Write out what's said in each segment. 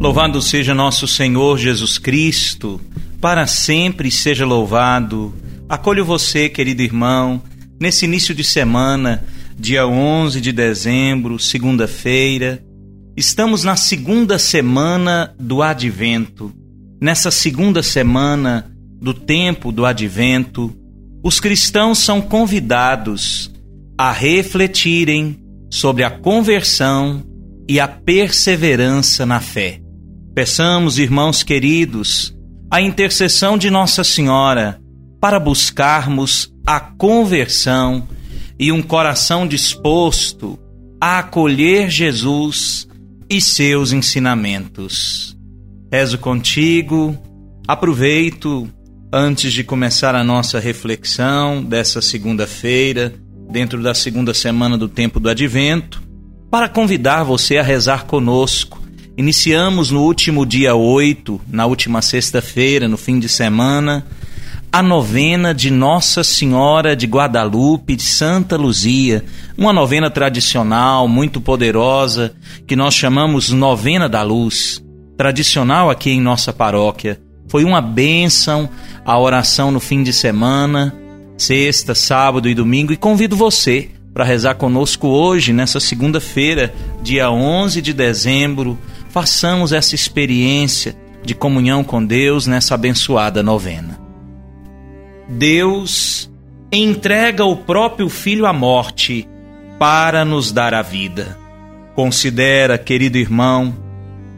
Louvado seja nosso Senhor Jesus Cristo, para sempre seja louvado. Acolho você, querido irmão, nesse início de semana, dia 11 de dezembro, segunda-feira. Estamos na segunda semana do Advento. Nessa segunda semana do tempo do Advento, os cristãos são convidados a refletirem sobre a conversão e a perseverança na fé. Peçamos, irmãos queridos, a intercessão de Nossa Senhora para buscarmos a conversão e um coração disposto a acolher Jesus e seus ensinamentos. Rezo contigo, aproveito antes de começar a nossa reflexão dessa segunda-feira, dentro da segunda semana do tempo do advento, para convidar você a rezar conosco Iniciamos no último dia 8, na última sexta-feira, no fim de semana, a novena de Nossa Senhora de Guadalupe de Santa Luzia, uma novena tradicional, muito poderosa, que nós chamamos Novena da Luz, tradicional aqui em nossa paróquia. Foi uma bênção a oração no fim de semana, sexta, sábado e domingo, e convido você para rezar conosco hoje, nessa segunda-feira, dia 11 de dezembro, façamos essa experiência de comunhão com Deus nessa abençoada novena. Deus entrega o próprio Filho à morte para nos dar a vida. Considera, querido irmão,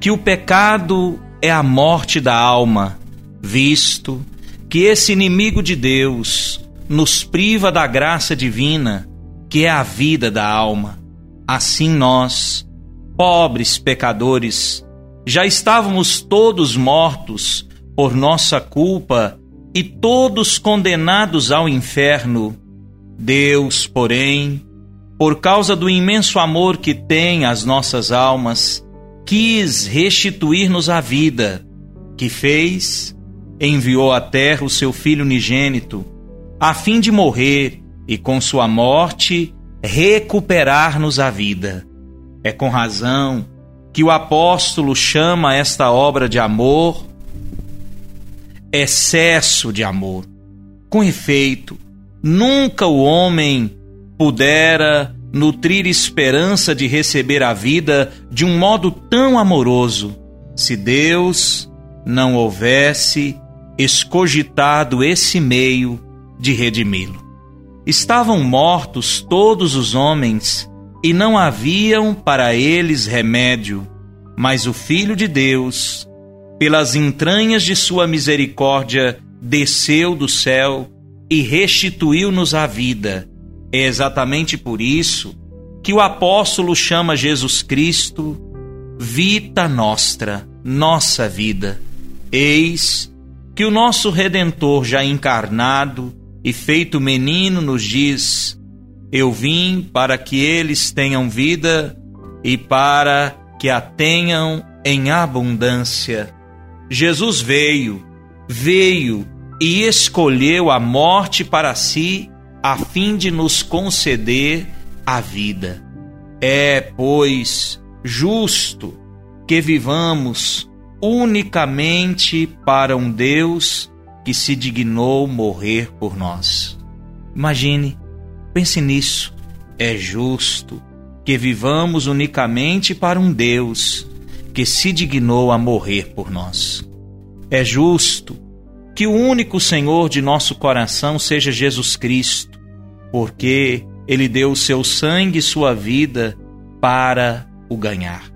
que o pecado é a morte da alma, visto que esse inimigo de Deus nos priva da graça divina, que é a vida da alma. Assim nós, pobres pecadores, já estávamos todos mortos por nossa culpa e todos condenados ao inferno. Deus, porém, por causa do imenso amor que tem às nossas almas, quis restituir-nos a vida, que fez, enviou à terra o seu Filho unigênito, a fim de morrer e com sua morte recuperar-nos a vida. É com razão que o apóstolo chama esta obra de amor excesso de amor. Com efeito, nunca o homem pudera nutrir esperança de receber a vida de um modo tão amoroso se Deus não houvesse escogitado esse meio de redimi-lo. Estavam mortos todos os homens e não haviam para eles remédio, mas o Filho de Deus, pelas entranhas de sua misericórdia, desceu do céu e restituiu-nos a vida. É exatamente por isso que o apóstolo chama Jesus Cristo vita nostra, nossa vida. Eis que o nosso Redentor já encarnado e feito menino nos diz: eu vim para que eles tenham vida e para que a tenham em abundância. Jesus veio, veio e escolheu a morte para si, a fim de nos conceder a vida. É, pois, justo que vivamos unicamente para um Deus que se dignou morrer por nós. Imagine Pense nisso. É justo que vivamos unicamente para um Deus que se dignou a morrer por nós. É justo que o único Senhor de nosso coração seja Jesus Cristo, porque ele deu seu sangue e sua vida para o ganhar.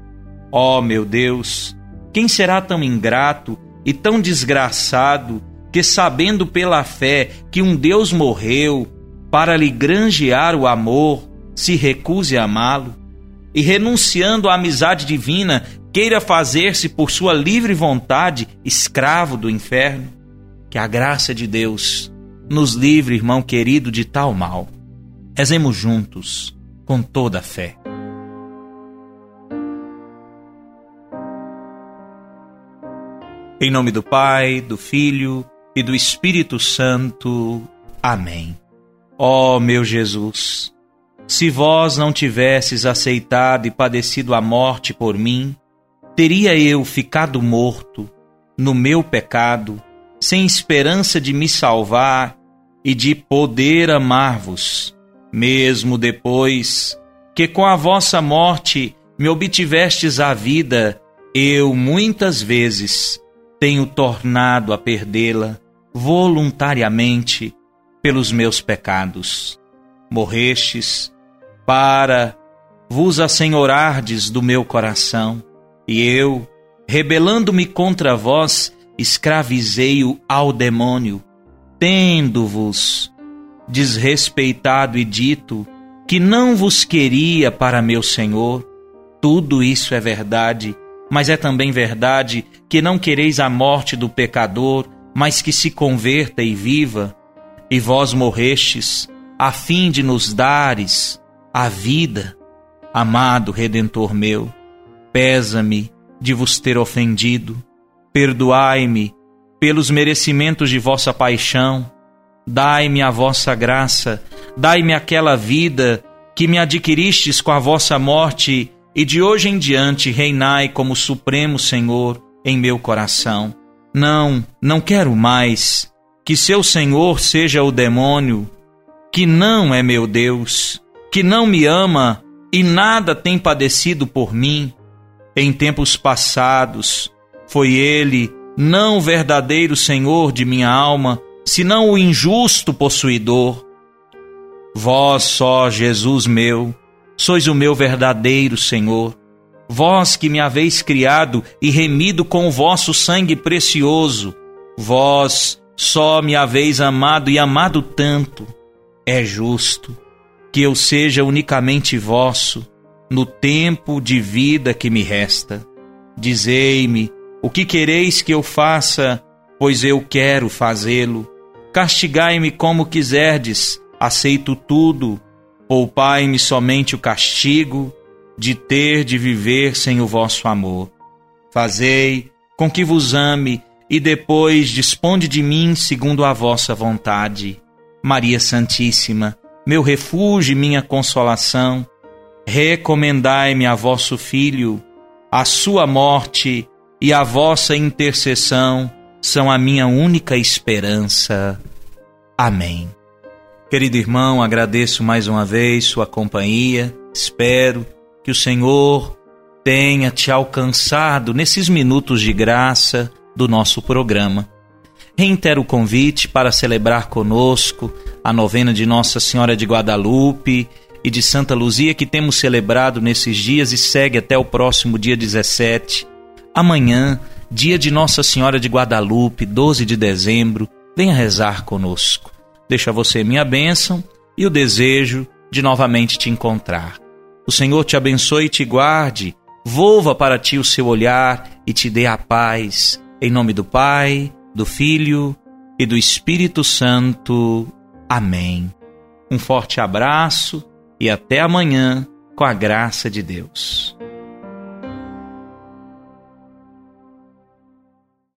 Ó oh, meu Deus, quem será tão ingrato e tão desgraçado que, sabendo pela fé que um Deus morreu para lhe granjear o amor, se recuse a amá-lo? e renunciando à amizade divina, queira fazer-se por sua livre vontade escravo do inferno. Que a graça de Deus nos livre, irmão querido, de tal mal. Rezemos juntos, com toda a fé. Em nome do Pai, do Filho e do Espírito Santo. Amém. Ó oh, meu Jesus, se vós não tivesses aceitado e padecido a morte por mim, teria eu ficado morto no meu pecado, sem esperança de me salvar e de poder amar-vos, mesmo depois que com a vossa morte me obtivestes a vida, eu muitas vezes tenho tornado a perdê-la voluntariamente pelos meus pecados. Morrestes para vos assenhorardes do meu coração, e eu, rebelando-me contra vós, escravizei-o ao demônio, tendo-vos desrespeitado e dito que não vos queria para meu Senhor. Tudo isso é verdade mas é também verdade que não quereis a morte do pecador, mas que se converta e viva. E vós morrestes, a fim de nos dares a vida. Amado Redentor meu, pesa-me de vos ter ofendido, perdoai-me pelos merecimentos de vossa paixão, dai-me a vossa graça, dai-me aquela vida que me adquiristes com a vossa morte e de hoje em diante reinai como Supremo Senhor em meu coração. Não, não quero mais que seu Senhor seja o demônio, que não é meu Deus, que não me ama e nada tem padecido por mim. Em tempos passados, foi ele não o verdadeiro Senhor de minha alma, senão o injusto possuidor. Vós só, Jesus meu, sois o meu verdadeiro Senhor. Vós que me haveis criado e remido com o vosso sangue precioso, vós só me haveis amado e amado tanto. É justo que eu seja unicamente vosso no tempo de vida que me resta. Dizei-me o que quereis que eu faça, pois eu quero fazê-lo. Castigai-me como quiserdes, aceito tudo Poupai-me somente o castigo de ter de viver sem o vosso amor. Fazei com que vos ame e depois disponde de mim segundo a vossa vontade. Maria Santíssima, meu refúgio e minha consolação, recomendai-me a vosso Filho, a sua morte e a vossa intercessão são a minha única esperança. Amém. Querido irmão, agradeço mais uma vez sua companhia. Espero que o Senhor tenha te alcançado nesses minutos de graça do nosso programa. Reitero o convite para celebrar conosco a novena de Nossa Senhora de Guadalupe e de Santa Luzia que temos celebrado nesses dias e segue até o próximo dia 17. Amanhã, dia de Nossa Senhora de Guadalupe, 12 de dezembro, venha rezar conosco. Deixa você minha bênção e o desejo de novamente te encontrar. O Senhor te abençoe e te guarde, volva para ti o seu olhar e te dê a paz. Em nome do Pai, do Filho e do Espírito Santo. Amém. Um forte abraço e até amanhã, com a graça de Deus.